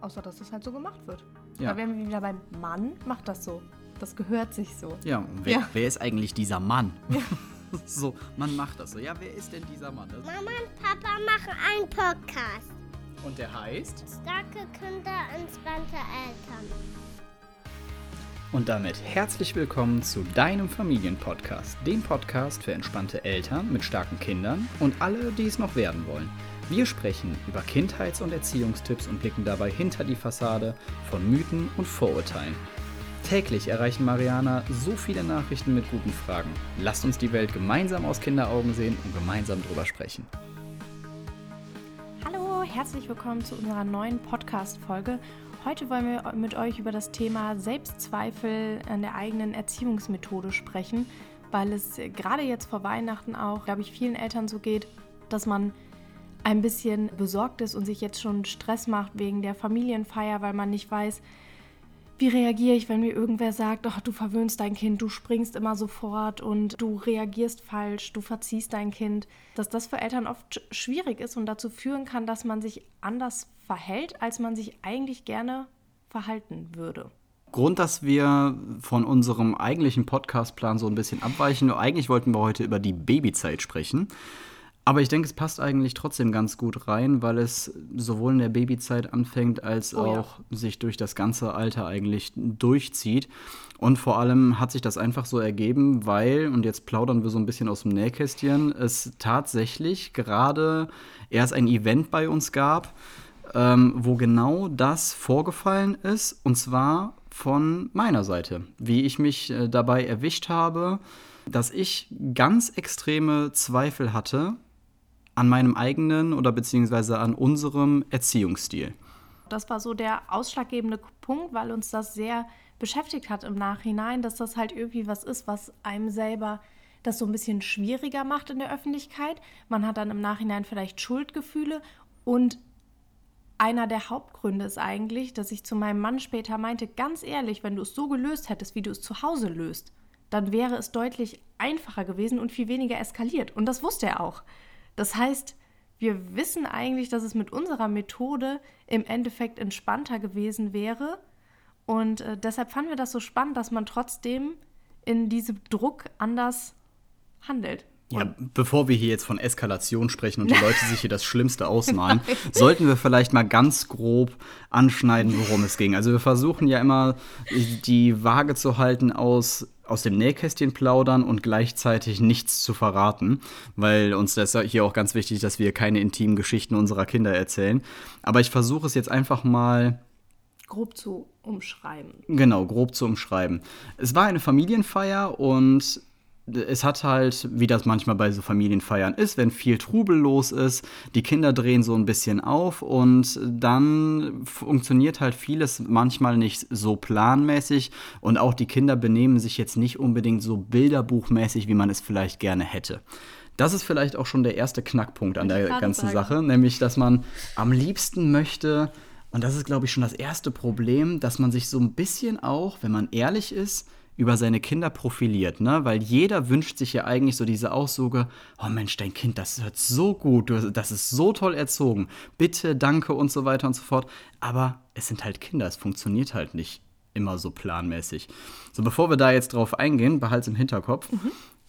außer dass das halt so gemacht wird. Ja. Da wären wir wieder beim Mann, macht das so. Das gehört sich so. Ja, und wer, Ja. wer ist eigentlich dieser Mann? so, man macht das so. Ja, wer ist denn dieser Mann? Das Mama und Papa machen einen Podcast. und der heißt? Starke Kinder, entspannte Eltern. Und damit herzlich willkommen zu deinem Familienpodcast, dem Podcast für entspannte Eltern mit starken Kindern und alle, die es noch werden wollen. Wir sprechen über Kindheits- und Erziehungstipps und blicken dabei hinter die Fassade von Mythen und Vorurteilen. Täglich erreichen Mariana so viele Nachrichten mit guten Fragen. Lasst uns die Welt gemeinsam aus Kinderaugen sehen und gemeinsam drüber sprechen. Hallo, herzlich willkommen zu unserer neuen Podcast-Folge. Heute wollen wir mit euch über das Thema Selbstzweifel an der eigenen Erziehungsmethode sprechen, weil es gerade jetzt vor Weihnachten auch, glaube ich, vielen Eltern so geht, dass man ein bisschen besorgt ist und sich jetzt schon Stress macht wegen der Familienfeier, weil man nicht weiß, wie reagiere ich, wenn mir irgendwer sagt, ach, du verwöhnst dein Kind, du springst immer sofort und du reagierst falsch, du verziehst dein Kind, dass das für Eltern oft sch- schwierig ist und dazu führen kann, dass man sich anders verhält, als man sich eigentlich gerne verhalten würde. Grund, dass wir von unserem eigentlichen Podcastplan so ein bisschen abweichen. Eigentlich wollten wir heute über die Babyzeit sprechen. Aber ich denke, es passt eigentlich trotzdem ganz gut rein, weil es sowohl in der Babyzeit anfängt, als Oh ja. auch sich durch das ganze Alter eigentlich durchzieht. Und vor allem hat sich das einfach so ergeben, weil, und jetzt plaudern wir so ein bisschen aus dem Nähkästchen, es tatsächlich gerade erst ein Event bei uns gab, ähm, wo genau das vorgefallen ist, und zwar von meiner Seite, wie ich mich äh, dabei erwischt habe, dass ich ganz extreme Zweifel hatte an meinem eigenen oder beziehungsweise an unserem Erziehungsstil. Das war so der ausschlaggebende Punkt, weil uns das sehr beschäftigt hat im Nachhinein, dass das halt irgendwie was ist, was einem selber das so ein bisschen schwieriger macht in der Öffentlichkeit. Man hat dann im Nachhinein vielleicht Schuldgefühle und einer der Hauptgründe ist eigentlich, dass ich zu meinem Mann später meinte, ganz ehrlich, wenn du es so gelöst hättest, wie du es zu Hause löst, dann wäre es deutlich einfacher gewesen und viel weniger eskaliert. Und das wusste er auch. Das heißt, wir wissen eigentlich, dass es mit unserer Methode im Endeffekt entspannter gewesen wäre. Und äh, deshalb fanden wir das so spannend, dass man trotzdem in diesem Druck anders handelt. Ja, bevor wir hier jetzt von Eskalation sprechen und die Leute sich hier das Schlimmste ausmalen, sollten wir vielleicht mal ganz grob anschneiden, worum es ging. Also wir versuchen ja immer die Waage zu halten aus aus dem Nähkästchen plaudern und gleichzeitig nichts zu verraten, weil uns das ist hier auch ganz wichtig, dass wir keine intimen Geschichten unserer Kinder erzählen. Aber ich versuche es jetzt einfach mal Grob zu umschreiben. Genau, grob zu umschreiben. Es war eine Familienfeier und es hat halt, wie das manchmal bei so Familienfeiern ist, wenn viel Trubel los ist, die Kinder drehen so ein bisschen auf und dann funktioniert halt vieles manchmal nicht so planmäßig und auch die Kinder benehmen sich jetzt nicht unbedingt so bilderbuchmäßig, wie man es vielleicht gerne hätte. Das ist vielleicht auch schon der erste Knackpunkt an der ganzen sagen. Sache, nämlich dass man am liebsten möchte, und das ist, glaube ich, schon das erste Problem, dass man sich so ein bisschen auch, wenn man ehrlich ist, über seine Kinder profiliert, ne? Weil jeder wünscht sich ja eigentlich so diese Aussage, oh Mensch, dein Kind, das hört so gut, das ist so toll erzogen, bitte, danke und so weiter und so fort. Aber es sind halt Kinder, es funktioniert halt nicht immer so planmäßig. So, bevor wir da jetzt drauf eingehen, behalt's im Hinterkopf.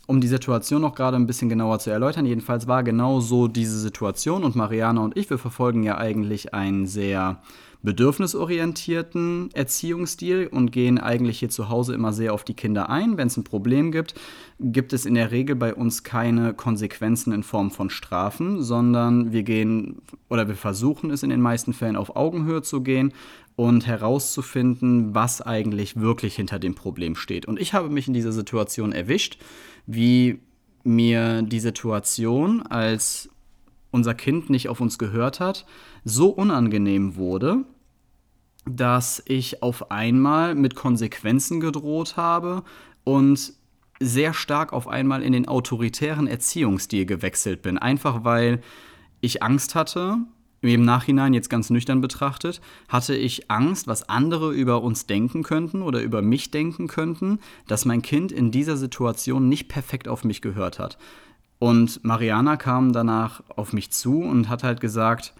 Um die Situation noch gerade ein bisschen genauer zu erläutern, jedenfalls war genau so diese Situation und Mariana und ich, wir verfolgen ja eigentlich einen sehr bedürfnisorientierten Erziehungsstil und gehen eigentlich hier zu Hause immer sehr auf die Kinder ein. Wenn es ein Problem gibt, gibt es in der Regel bei uns keine Konsequenzen in Form von Strafen, sondern wir gehen oder wir versuchen es in den meisten Fällen auf Augenhöhe zu gehen und herauszufinden, was eigentlich wirklich hinter dem Problem steht. Und ich habe mich in dieser Situation erwischt, wie mir die Situation, als unser Kind nicht auf uns gehört hat, so unangenehm wurde, dass ich auf einmal mit Konsequenzen gedroht habe und sehr stark auf einmal in den autoritären Erziehungsstil gewechselt bin. Einfach weil ich Angst hatte, im Nachhinein jetzt ganz nüchtern betrachtet, hatte ich Angst, was andere über uns denken könnten oder über mich denken könnten, dass mein Kind in dieser Situation nicht perfekt auf mich gehört hat. Und Mariana kam danach auf mich zu und hat halt gesagt,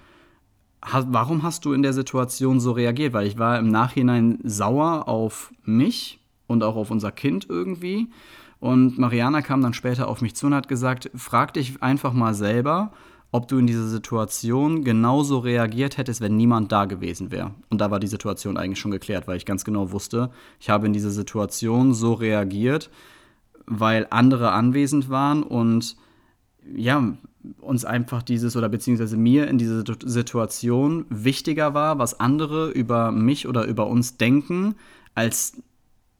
warum hast du in der Situation so reagiert? Weil ich war im Nachhinein sauer auf mich und auch auf unser Kind irgendwie. Und Mariana kam dann später auf mich zu und hat gesagt, frag dich einfach mal selber, ob du in dieser Situation genauso reagiert hättest, wenn niemand da gewesen wäre. Und da war die Situation eigentlich schon geklärt, weil ich ganz genau wusste, ich habe in dieser Situation so reagiert, weil andere anwesend waren und ja, uns einfach dieses oder beziehungsweise mir in dieser Situation wichtiger war, was andere über mich oder über uns denken, als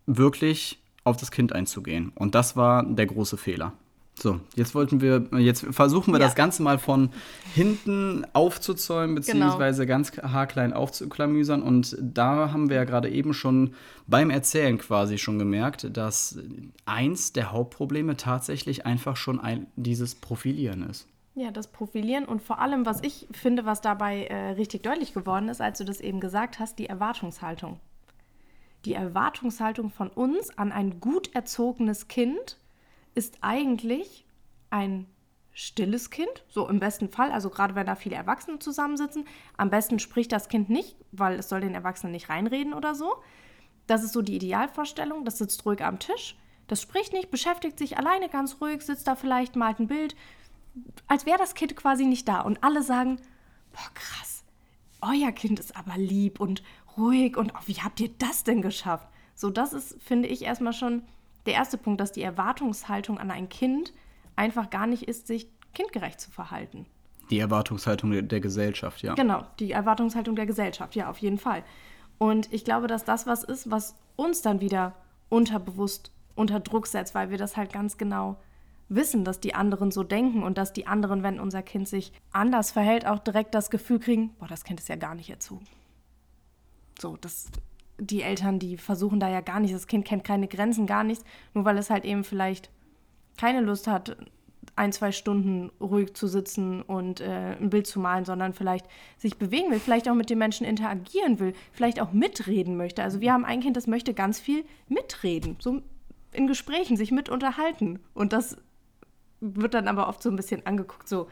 wirklich auf das Kind einzugehen. Und das war der große Fehler. So, jetzt wollten wir, jetzt versuchen wir ja. das Ganze mal von hinten aufzuzäumen, genau. beziehungsweise genau. ganz haarklein aufzuklamüsern. Und da haben wir ja gerade eben schon beim Erzählen quasi schon gemerkt, dass eins der Hauptprobleme tatsächlich einfach schon ein, dieses Profilieren ist. Ja, das Profilieren und vor allem, was ich finde, was dabei äh, richtig deutlich geworden ist, als du das eben gesagt hast, die Erwartungshaltung. Die Erwartungshaltung von uns an ein gut erzogenes Kind ist eigentlich ein stilles Kind, so im besten Fall, also gerade wenn da viele Erwachsene zusammensitzen. Am besten spricht das Kind nicht, weil es soll den Erwachsenen nicht reinreden oder so. Das ist so die Idealvorstellung. Das sitzt ruhig am Tisch. Das spricht nicht, beschäftigt sich alleine ganz ruhig, sitzt da vielleicht, malt ein Bild, als wäre das Kind quasi nicht da. Und alle sagen, boah, krass, euer Kind ist aber lieb und ruhig und oh, wie habt ihr das denn geschafft? So, das ist, finde ich, erstmal schon der erste Punkt, dass die Erwartungshaltung an ein Kind einfach gar nicht ist, sich kindgerecht zu verhalten. Die Erwartungshaltung der Gesellschaft, ja. Genau, die Erwartungshaltung der Gesellschaft, ja, auf jeden Fall. Und ich glaube, dass das was ist, was uns dann wieder unterbewusst unter Druck setzt, weil wir das halt ganz genau wissen, dass die anderen so denken und dass die anderen, wenn unser Kind sich anders verhält, auch direkt das Gefühl kriegen, boah, das Kind ist ja gar nicht erzogen. So, das die Eltern, die versuchen da ja gar nicht, das Kind kennt keine Grenzen, gar nichts, nur weil es halt eben vielleicht keine Lust hat, ein, zwei Stunden ruhig zu sitzen und äh, ein Bild zu malen, sondern vielleicht sich bewegen will, vielleicht auch mit den Menschen interagieren will, vielleicht auch mitreden möchte. Also wir haben ein Kind, das möchte ganz viel mitreden, so in Gesprächen, sich mit unterhalten. Und das wird dann aber oft so ein bisschen angeguckt, so,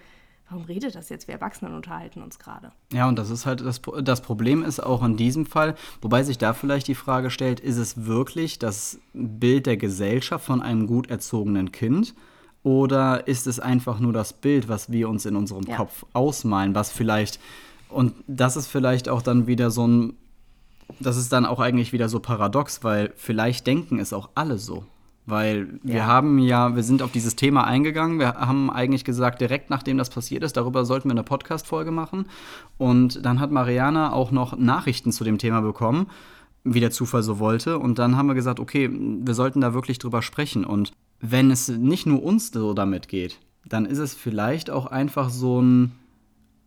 warum redet das jetzt? Wir Erwachsenen unterhalten uns gerade. Ja, und das ist halt das, das Problem ist auch in diesem Fall, wobei sich da vielleicht die Frage stellt, ist es wirklich das Bild der Gesellschaft von einem gut erzogenen Kind? Oder ist es einfach nur das Bild, was wir uns in unserem ja. Kopf ausmalen, was vielleicht, und das ist vielleicht auch dann wieder so ein, das ist dann auch eigentlich wieder so paradox, weil vielleicht denken es auch alle so. Weil wir ja. haben ja, wir sind auf dieses Thema eingegangen. Wir haben eigentlich gesagt, direkt nachdem das passiert ist, darüber sollten wir eine Podcast-Folge machen. Und dann hat Mariana auch noch Nachrichten zu dem Thema bekommen, wie der Zufall so wollte. Und dann haben wir gesagt, okay, wir sollten da wirklich drüber sprechen. Und wenn es nicht nur uns so damit geht, dann ist es vielleicht auch einfach so ein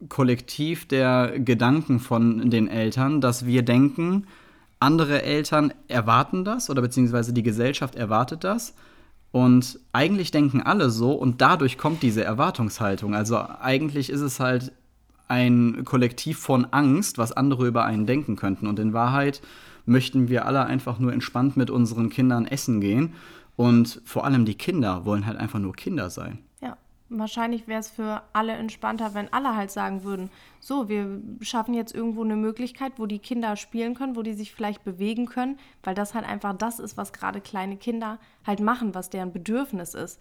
Kollektiv der Gedanken von den Eltern, dass wir denken, andere Eltern erwarten das oder beziehungsweise die Gesellschaft erwartet das. Und eigentlich denken alle so und dadurch kommt diese Erwartungshaltung. Also eigentlich ist es halt ein Kollektiv von Angst, was andere über einen denken könnten. Und in Wahrheit möchten wir alle einfach nur entspannt mit unseren Kindern essen gehen. Und vor allem die Kinder wollen halt einfach nur Kinder sein. Wahrscheinlich wäre es für alle entspannter, wenn alle halt sagen würden, so, wir schaffen jetzt irgendwo eine Möglichkeit, wo die Kinder spielen können, wo die sich vielleicht bewegen können, weil das halt einfach das ist, was gerade kleine Kinder halt machen, was deren Bedürfnis ist.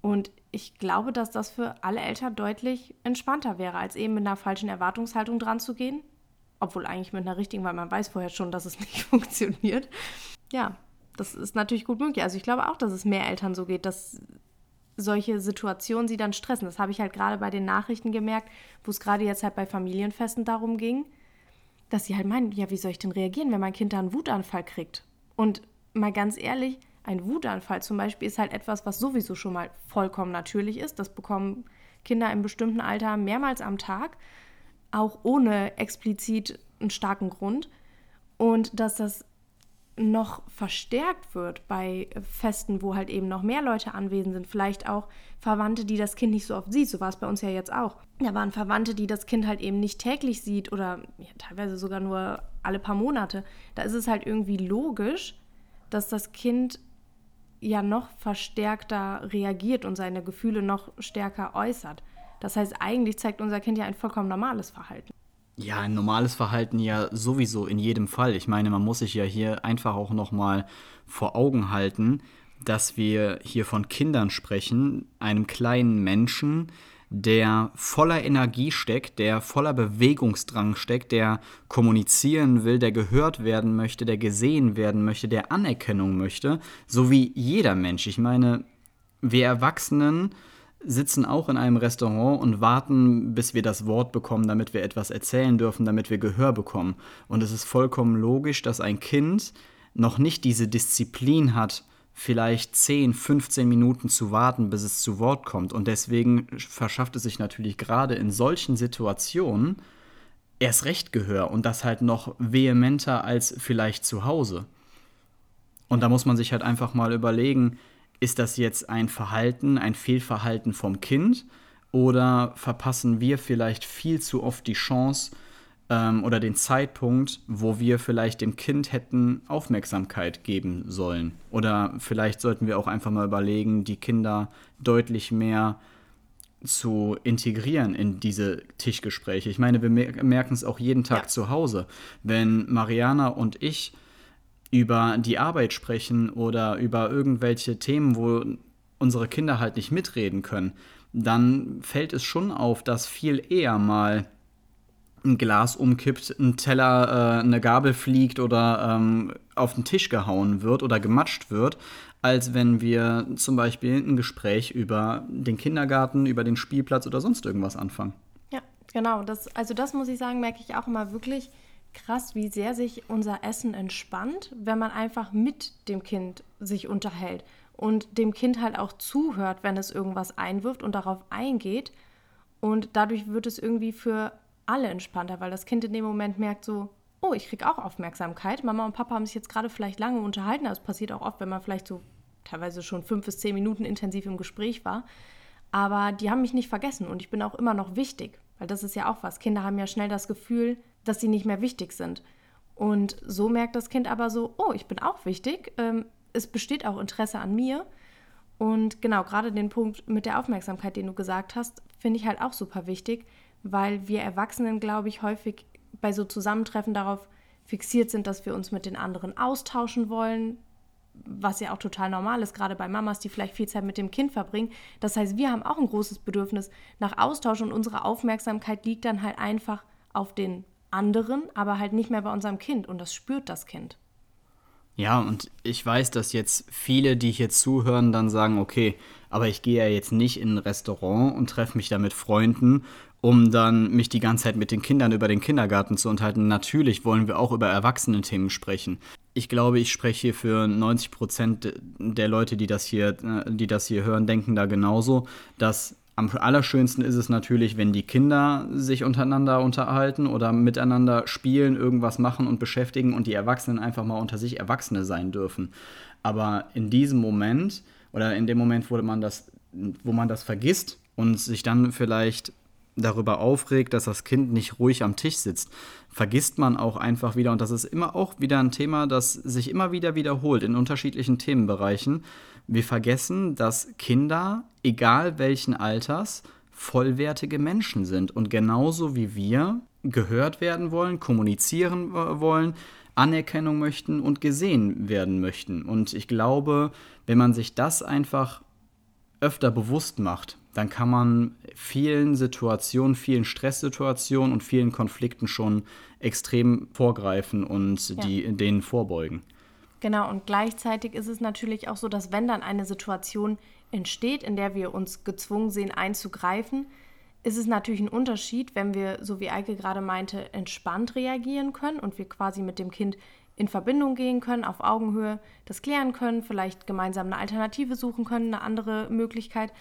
Und ich glaube, dass das für alle Eltern deutlich entspannter wäre, als eben mit einer falschen Erwartungshaltung dran zu gehen. Obwohl eigentlich mit einer richtigen, weil man weiß vorher schon, dass es nicht funktioniert. Ja, das ist natürlich gut möglich. Also ich glaube auch, dass es mehr Eltern so geht, dass solche Situationen sie dann stressen. Das habe ich halt gerade bei den Nachrichten gemerkt, wo es gerade jetzt halt bei Familienfesten darum ging, dass sie halt meinen, ja, wie soll ich denn reagieren, wenn mein Kind da einen Wutanfall kriegt? Und mal ganz ehrlich, ein Wutanfall zum Beispiel ist halt etwas, was sowieso schon mal vollkommen natürlich ist. Das bekommen Kinder im bestimmten Alter mehrmals am Tag, auch ohne explizit einen starken Grund. Und dass das noch verstärkt wird bei Festen, wo halt eben noch mehr Leute anwesend sind. Vielleicht auch Verwandte, die das Kind nicht so oft sieht. So war es bei uns ja jetzt auch. Da waren Verwandte, die das Kind halt eben nicht täglich sieht oder ja, teilweise sogar nur alle paar Monate. Da ist es halt irgendwie logisch, dass das Kind ja noch verstärkter reagiert und seine Gefühle noch stärker äußert. Das heißt, eigentlich zeigt unser Kind ja ein vollkommen normales Verhalten. Ja, ein normales Verhalten ja sowieso in jedem Fall. Ich meine, man muss sich ja hier einfach auch noch mal vor Augen halten, dass wir hier von Kindern sprechen, einem kleinen Menschen, der voller Energie steckt, der voller Bewegungsdrang steckt, der kommunizieren will, der gehört werden möchte, der gesehen werden möchte, der Anerkennung möchte, so wie jeder Mensch. Ich meine, wir Erwachsenen sitzen auch in einem Restaurant und warten, bis wir das Wort bekommen, damit wir etwas erzählen dürfen, damit wir Gehör bekommen. Und es ist vollkommen logisch, dass ein Kind noch nicht diese Disziplin hat, vielleicht 10, 15 Minuten zu warten, bis es zu Wort kommt. Und deswegen verschafft es sich natürlich gerade in solchen Situationen erst recht Gehör und das halt noch vehementer als vielleicht zu Hause. Und da muss man sich halt einfach mal überlegen, ist das jetzt ein Verhalten, ein Fehlverhalten vom Kind oder verpassen wir vielleicht viel zu oft die Chance, ähm, oder den Zeitpunkt, wo wir vielleicht dem Kind hätten Aufmerksamkeit geben sollen. Oder vielleicht sollten wir auch einfach mal überlegen, die Kinder deutlich mehr zu integrieren in diese Tischgespräche. Ich meine, wir merken es auch jeden Tag ja. zu Hause. Wenn Mariana und ich über die Arbeit sprechen oder über irgendwelche Themen, wo unsere Kinder halt nicht mitreden können, dann fällt es schon auf, dass viel eher mal ein Glas umkippt, ein Teller, äh, eine Gabel fliegt oder ähm, auf den Tisch gehauen wird oder gematscht wird, als wenn wir zum Beispiel ein Gespräch über den Kindergarten, über den Spielplatz oder sonst irgendwas anfangen. Ja, genau. Das, also das muss ich sagen, merke ich auch immer wirklich krass, wie sehr sich unser Essen entspannt, wenn man einfach mit dem Kind sich unterhält und dem Kind halt auch zuhört, wenn es irgendwas einwirft und darauf eingeht. Und dadurch wird es irgendwie für alle entspannter, weil das Kind in dem Moment merkt so, oh, ich kriege auch Aufmerksamkeit. Mama und Papa haben sich jetzt gerade vielleicht lange unterhalten. Das passiert auch oft, wenn man vielleicht so teilweise schon fünf bis zehn Minuten intensiv im Gespräch war. Aber die haben mich nicht vergessen und ich bin auch immer noch wichtig, weil das ist ja auch was. Kinder haben ja schnell das Gefühl, dass sie nicht mehr wichtig sind. Und so merkt das Kind aber so, oh, ich bin auch wichtig. Ähm, es besteht auch Interesse an mir. Und genau, gerade den Punkt mit der Aufmerksamkeit, den du gesagt hast, finde ich halt auch super wichtig, weil wir Erwachsenen, glaube ich, häufig bei so Zusammentreffen darauf fixiert sind, dass wir uns mit den anderen austauschen wollen, was ja auch total normal ist, gerade bei Mamas, die vielleicht viel Zeit mit dem Kind verbringen. Das heißt, wir haben auch ein großes Bedürfnis nach Austausch und unsere Aufmerksamkeit liegt dann halt einfach auf den anderen, aber halt nicht mehr bei unserem Kind und das spürt das Kind. Ja, und ich weiß, dass jetzt viele, die hier zuhören, dann sagen, okay, aber ich gehe ja jetzt nicht in ein Restaurant und treffe mich da mit Freunden um dann mich die ganze Zeit mit den Kindern über den Kindergarten zu unterhalten. Natürlich wollen wir auch über Erwachsenen-Themen sprechen. Ich glaube, ich spreche hier für 90 Prozent der Leute, die das hier, äh, die das hier hören, denken da genauso, dass am allerschönsten ist es natürlich, wenn die Kinder sich untereinander unterhalten oder miteinander spielen, irgendwas machen und beschäftigen und die Erwachsenen einfach mal unter sich Erwachsene sein dürfen. Aber in diesem Moment oder in dem Moment, wo man das, wo man das vergisst und sich dann vielleicht darüber aufregt, dass das Kind nicht ruhig am Tisch sitzt, vergisst man auch einfach wieder, und das ist immer auch wieder ein Thema, das sich immer wieder wiederholt in unterschiedlichen Themenbereichen, wir vergessen, dass Kinder, egal welchen Alters, vollwertige Menschen sind und genauso wie wir gehört werden wollen, kommunizieren wollen, Anerkennung möchten und gesehen werden möchten. Und ich glaube, wenn man sich das einfach öfter bewusst macht, dann kann man vielen Situationen, vielen Stresssituationen und vielen Konflikten schon extrem vorgreifen und ja. die, denen vorbeugen. Genau, und gleichzeitig ist es natürlich auch so, dass wenn dann eine Situation entsteht, in der wir uns gezwungen sehen einzugreifen, ist es natürlich ein Unterschied, wenn wir, so wie Eike gerade meinte, entspannt reagieren können und wir quasi mit dem Kind in Verbindung gehen können, auf Augenhöhe das klären können, vielleicht gemeinsam eine Alternative suchen können, eine andere Möglichkeit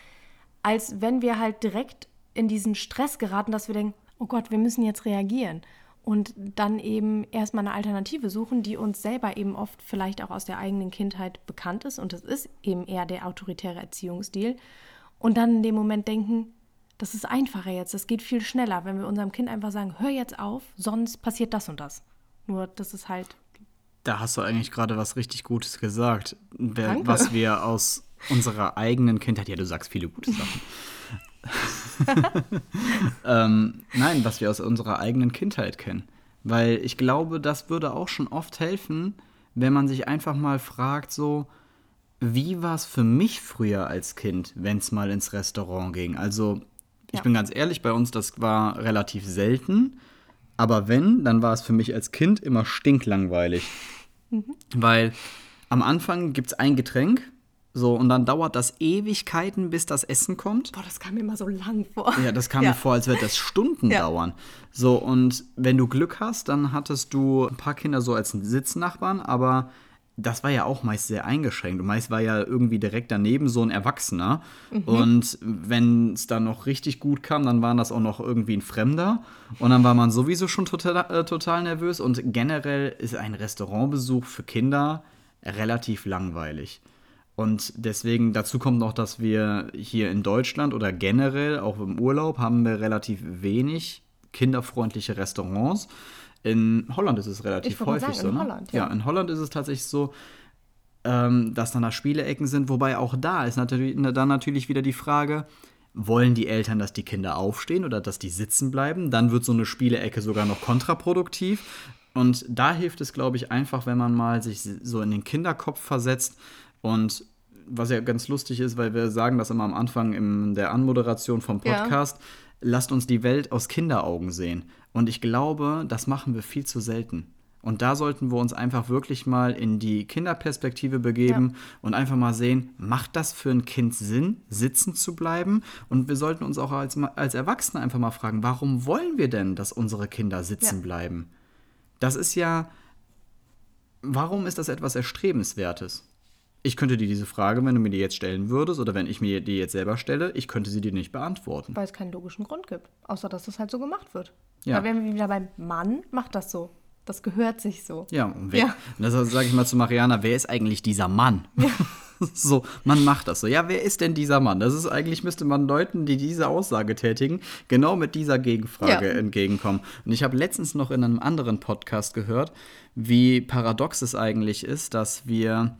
als wenn wir halt direkt in diesen Stress geraten, dass wir denken, oh Gott, wir müssen jetzt reagieren. Und dann eben erstmal eine Alternative suchen, die uns selber eben oft vielleicht auch aus der eigenen Kindheit bekannt ist. Und das ist eben eher der autoritäre Erziehungsstil. Und dann in dem Moment denken, das ist einfacher jetzt, das geht viel schneller, wenn wir unserem Kind einfach sagen, hör jetzt auf, sonst passiert das und das. Nur das ist halt. Da hast du eigentlich gerade was richtig Gutes gesagt, Danke. was wir aus unserer eigenen Kindheit. Ja, du sagst viele gute Sachen. ähm, nein, was wir aus unserer eigenen Kindheit kennen. Weil ich glaube, das würde auch schon oft helfen, wenn man sich einfach mal fragt, so, wie war es für mich früher als Kind, wenn es mal ins Restaurant ging? Also, ich Ja. bin ganz ehrlich, bei uns, das war relativ selten. Aber wenn, dann war es für mich als Kind immer stinklangweilig. Weil am Anfang gibt es ein Getränk, so, und dann dauert das Ewigkeiten, bis das Essen kommt. Boah, das kam mir immer so lang vor. Ja, das kam Ja. mir vor, als würde das Stunden Ja. dauern. So, und wenn du Glück hast, dann hattest du ein paar Kinder so als Sitznachbarn, aber das war ja auch meist sehr eingeschränkt. Und meist war ja irgendwie direkt daneben so ein Erwachsener. Und wenn es dann noch richtig gut kam, dann war das auch noch irgendwie ein Fremder. Und dann war man sowieso schon total, äh, total nervös. Und generell ist ein Restaurantbesuch für Kinder relativ langweilig. Und deswegen, dazu kommt noch, dass wir hier in Deutschland oder generell auch im Urlaub haben wir relativ wenig kinderfreundliche Restaurants. In Holland ist es relativ häufig sagen, so, in ne? Holland, ja. ja. in Holland ist es tatsächlich so, ähm, dass dann da Spieleecken sind, wobei auch da ist natürlich, dann natürlich wieder die Frage, wollen die Eltern, dass die Kinder aufstehen oder dass die sitzen bleiben? Dann wird so eine Spielecke sogar noch kontraproduktiv. Und da hilft es, glaube ich, einfach, wenn man mal sich so in den Kinderkopf versetzt und was ja ganz lustig ist, weil wir sagen das immer am Anfang in der Anmoderation vom Ja. Podcast, lasst uns die Welt aus Kinderaugen sehen. Und ich glaube, das machen wir viel zu selten. Und da sollten wir uns einfach wirklich mal in die Kinderperspektive begeben und einfach mal sehen, macht das für ein Kind Sinn, sitzen zu bleiben? Und wir sollten uns auch als, als Erwachsene einfach mal fragen, warum wollen wir denn, dass unsere Kinder sitzen Ja. bleiben? Das ist ja, warum ist das etwas Erstrebenswertes? Ich könnte dir diese Frage, wenn du mir die jetzt stellen würdest oder wenn ich mir die jetzt selber stelle, ich könnte sie dir nicht beantworten. Weil es keinen logischen Grund gibt. Außer, dass das halt so gemacht wird. Ja. Da wären wir wieder beim Mann, macht das so. Das gehört sich so. Ja, und, wer, Ja. und das sage ich mal zu Mariana, wer ist eigentlich dieser Mann? so, man macht das so. Ja, wer ist denn dieser Mann? Das ist eigentlich, müsste man Leuten, die diese Aussage tätigen, genau mit dieser Gegenfrage Ja. entgegenkommen. Und ich habe letztens noch in einem anderen Podcast gehört, wie paradox es eigentlich ist, dass wir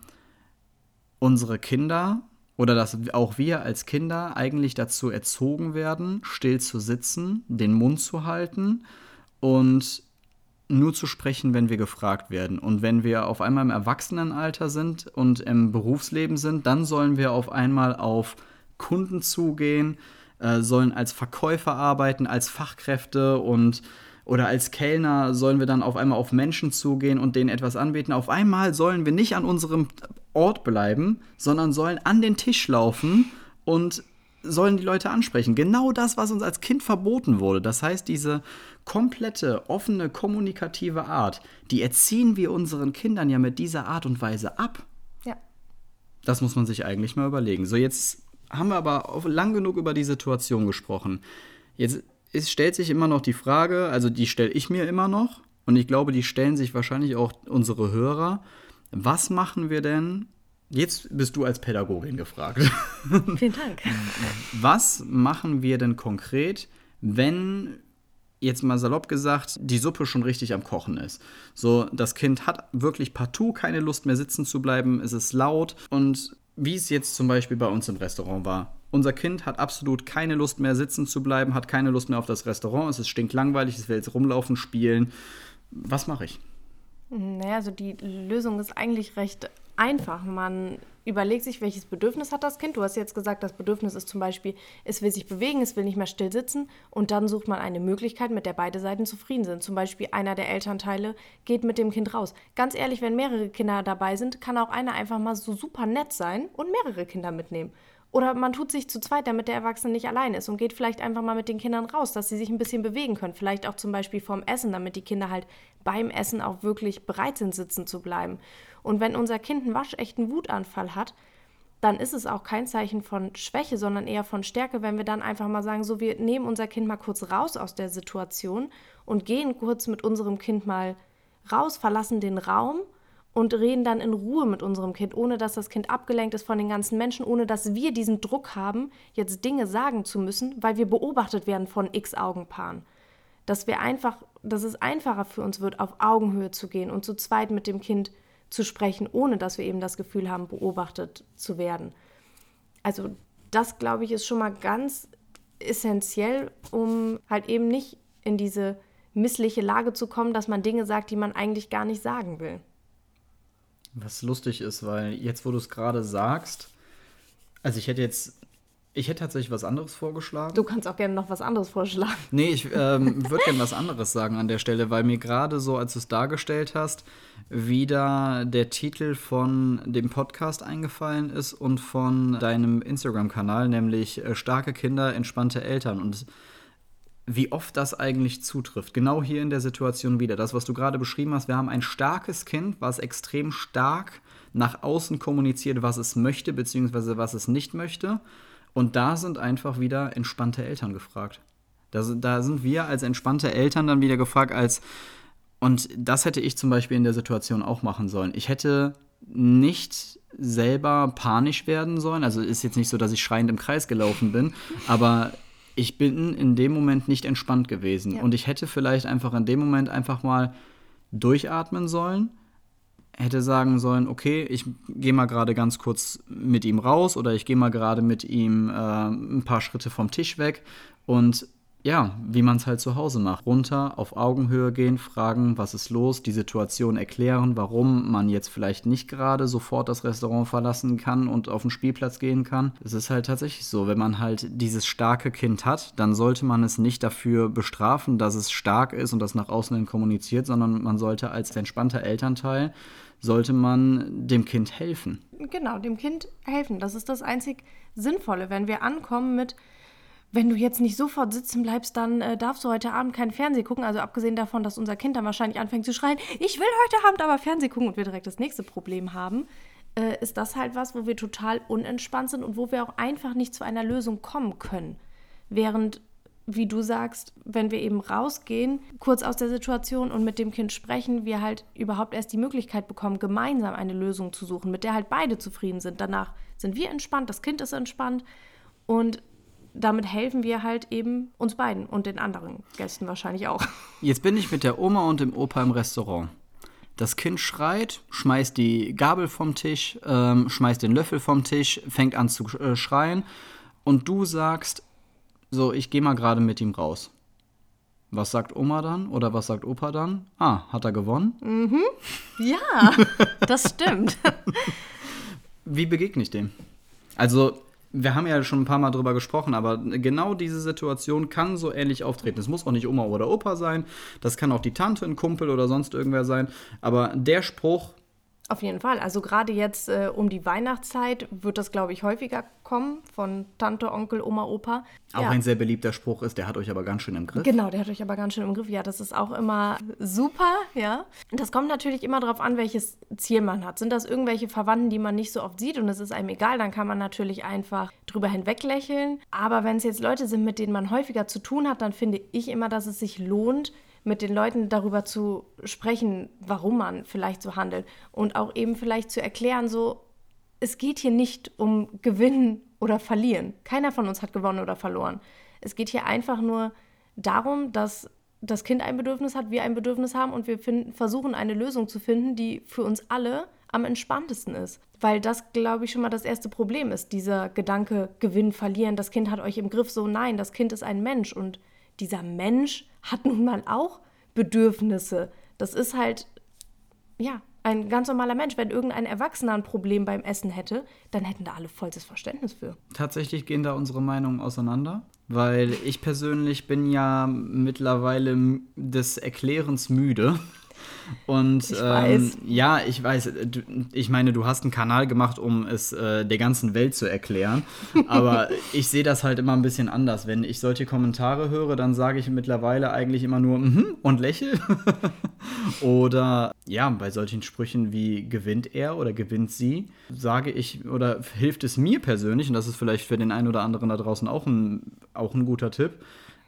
unsere Kinder oder dass auch wir als Kinder eigentlich dazu erzogen werden, still zu sitzen, den Mund zu halten und nur zu sprechen, wenn wir gefragt werden. Und wenn wir auf einmal im Erwachsenenalter sind und im Berufsleben sind, dann sollen wir auf einmal auf Kunden zugehen, äh, sollen als Verkäufer arbeiten, als Fachkräfte und oder als Kellner sollen wir dann auf einmal auf Menschen zugehen und denen etwas anbieten. Auf einmal sollen wir nicht an unserem Ort bleiben, sondern sollen an den Tisch laufen und sollen die Leute ansprechen. Genau das, was uns als Kind verboten wurde. Das heißt, diese komplette, offene, kommunikative Art, die erziehen wir unseren Kindern ja mit dieser Art und Weise ab. Ja. Das muss man sich eigentlich mal überlegen. So, jetzt haben wir aber lang genug über die Situation gesprochen. Jetzt ist, stellt sich immer noch die Frage, also die stelle ich mir immer noch, und ich glaube, die stellen sich wahrscheinlich auch unsere Hörer. Was machen wir denn? Jetzt bist du als Pädagogin gefragt. Vielen Dank. Was machen wir denn konkret, wenn jetzt mal salopp gesagt, die Suppe schon richtig am Kochen ist. So, das Kind hat wirklich partout keine Lust mehr sitzen zu bleiben, es ist laut und wie es jetzt zum Beispiel bei uns im Restaurant war. Unser Kind hat absolut keine Lust mehr sitzen zu bleiben, hat keine Lust mehr auf das Restaurant, es ist stinklangweilig, es will jetzt rumlaufen, spielen. Was mache ich? Naja, also die Lösung ist eigentlich recht einfach. Man überlegt sich, welches Bedürfnis hat das Kind. Du hast jetzt gesagt, das Bedürfnis ist zum Beispiel, es will sich bewegen, es will nicht mehr still sitzen. Und dann sucht man eine Möglichkeit, mit der beide Seiten zufrieden sind. Zum Beispiel einer der Elternteile geht mit dem Kind raus. Ganz ehrlich, wenn mehrere Kinder dabei sind, kann auch einer einfach mal so super nett sein und mehrere Kinder mitnehmen. Oder man tut sich zu zweit, damit der Erwachsene nicht allein ist und geht vielleicht einfach mal mit den Kindern raus, dass sie sich ein bisschen bewegen können. Vielleicht auch zum Beispiel vorm Essen, damit die Kinder halt beim Essen auch wirklich bereit sind, sitzen zu bleiben. Und wenn unser Kind einen waschechten Wutanfall hat, dann ist es auch kein Zeichen von Schwäche, sondern eher von Stärke, wenn wir dann einfach mal sagen, so wir nehmen unser Kind mal kurz raus aus der Situation und gehen kurz mit unserem Kind mal raus, verlassen den Raum und reden dann in Ruhe mit unserem Kind, ohne dass das Kind abgelenkt ist von den ganzen Menschen, ohne dass wir diesen Druck haben, jetzt Dinge sagen zu müssen, weil wir beobachtet werden von x Augenpaaren. Dass wir einfach, dass es einfacher für uns wird, auf Augenhöhe zu gehen und zu zweit mit dem Kind zu sprechen, ohne dass wir eben das Gefühl haben, beobachtet zu werden. Also das, glaube ich, ist schon mal ganz essentiell, um halt eben nicht in diese missliche Lage zu kommen, dass man Dinge sagt, die man eigentlich gar nicht sagen will. Was lustig ist, weil jetzt, wo du es gerade sagst, also ich hätte jetzt, ich hätte tatsächlich was anderes vorgeschlagen. Du kannst auch gerne noch was anderes vorschlagen. Nee, ich ähm, würde gerne was anderes sagen an der Stelle, weil mir gerade so, als du es dargestellt hast, wieder der Titel von dem Podcast eingefallen ist und von deinem Instagram-Kanal, nämlich äh, Starke Kinder, entspannte Eltern. Und wie oft das eigentlich zutrifft. Genau hier in der Situation wieder. Das, was du gerade beschrieben hast, wir haben ein starkes Kind, was extrem stark nach außen kommuniziert, was es möchte, beziehungsweise was es nicht möchte. Und da sind einfach wieder entspannte Eltern gefragt. Da, da sind wir als entspannte Eltern dann wieder gefragt, als und das hätte ich zum Beispiel in der Situation auch machen sollen. Ich hätte nicht selber panisch werden sollen. Also ist jetzt nicht so, dass ich schreiend im Kreis gelaufen bin, aber ich bin in dem Moment nicht entspannt gewesen. Ja. Und ich hätte vielleicht einfach in dem Moment einfach mal durchatmen sollen. Hätte sagen sollen, okay, ich gehe mal gerade ganz kurz mit ihm raus oder ich gehe mal gerade mit ihm äh, ein paar Schritte vom Tisch weg und ja, wie man es halt zu Hause macht. Runter, auf Augenhöhe gehen, fragen, was ist los, die Situation erklären, warum man jetzt vielleicht nicht gerade sofort das Restaurant verlassen kann und auf den Spielplatz gehen kann. Es ist halt tatsächlich so, wenn man halt dieses starke Kind hat, dann sollte man es nicht dafür bestrafen, dass es stark ist und das nach außen hin kommuniziert, sondern man sollte als entspannter Elternteil, sollte man dem Kind helfen. Genau, dem Kind helfen. Das ist das einzig Sinnvolle, wenn wir ankommen mit, wenn du jetzt nicht sofort sitzen bleibst, dann äh, darfst du heute Abend kein Fernsehen gucken. Also abgesehen davon, dass unser Kind dann wahrscheinlich anfängt zu schreien, ich will heute Abend aber Fernsehen gucken und wir direkt das nächste Problem haben, äh, ist das halt was, wo wir total unentspannt sind und wo wir auch einfach nicht zu einer Lösung kommen können. Während, wie du sagst, wenn wir eben rausgehen, kurz aus der Situation und mit dem Kind sprechen, wir halt überhaupt erst die Möglichkeit bekommen, gemeinsam eine Lösung zu suchen, mit der halt beide zufrieden sind. Danach sind wir entspannt, das Kind ist entspannt und damit helfen wir halt eben uns beiden und den anderen Gästen wahrscheinlich auch. Jetzt bin ich mit der Oma und dem Opa im Restaurant. Das Kind schreit, schmeißt die Gabel vom Tisch, ähm, schmeißt den Löffel vom Tisch, fängt an zu äh, schreien und du sagst, so, ich gehe mal gerade mit ihm raus. Was sagt Oma dann oder was sagt Opa dann? Ah, hat er gewonnen? Ja, das stimmt. Wie begegne ich dem? Also, wir haben ja schon ein paar Mal drüber gesprochen, aber genau diese Situation kann so ähnlich auftreten. Es muss auch nicht Oma oder Opa sein, das kann auch die Tante, ein Kumpel oder sonst irgendwer sein. Aber der Spruch, Auf jeden Fall. Also gerade jetzt äh, um die Weihnachtszeit wird das, glaube ich, häufiger kommen von Tante, Onkel, Oma, Opa. auch ja. ein sehr beliebter Spruch ist, der hat euch aber ganz schön im Griff. Genau, der hat euch aber ganz schön im Griff. Ja, das ist auch immer super, ja. Und das kommt natürlich immer darauf an, welches Ziel man hat. Sind das irgendwelche Verwandten, die man nicht so oft sieht und es ist einem egal, dann kann man natürlich einfach drüber hinweglächeln. Aber wenn es jetzt Leute sind, mit denen man häufiger zu tun hat, dann finde ich immer, dass es sich lohnt, mit den Leuten darüber zu sprechen, warum man vielleicht so handelt. Und auch eben vielleicht zu erklären, so, es geht hier nicht um Gewinnen oder Verlieren. Keiner von uns hat gewonnen oder verloren. Es geht hier einfach nur darum, dass das Kind ein Bedürfnis hat, wir ein Bedürfnis haben und wir finden, versuchen eine Lösung zu finden, die für uns alle am entspanntesten ist. Weil das, glaube ich, schon mal das erste Problem ist. Dieser Gedanke, Gewinn, Verlieren, das Kind hat euch im Griff. So, nein, das Kind ist ein Mensch und dieser Mensch hat nun mal auch Bedürfnisse. Das ist halt, ja, ein ganz normaler Mensch. Wenn irgendein Erwachsener ein Problem beim Essen hätte, dann hätten da alle vollstes Verständnis für. Tatsächlich gehen da unsere Meinungen auseinander, weil ich persönlich bin ja mittlerweile des Erklärens müde. Und Ich ähm, weiß. ja, ich weiß, äh, ich meine, du hast einen Kanal gemacht, um es äh, der ganzen Welt zu erklären. Aber ich sehe das halt immer ein bisschen anders. Wenn ich solche Kommentare höre, dann sage ich mittlerweile eigentlich immer nur mhm und lächel. oder ja, bei solchen Sprüchen wie gewinnt er oder gewinnt sie, sage ich oder hilft es mir persönlich, und das ist vielleicht für den einen oder anderen da draußen auch ein, auch ein guter Tipp,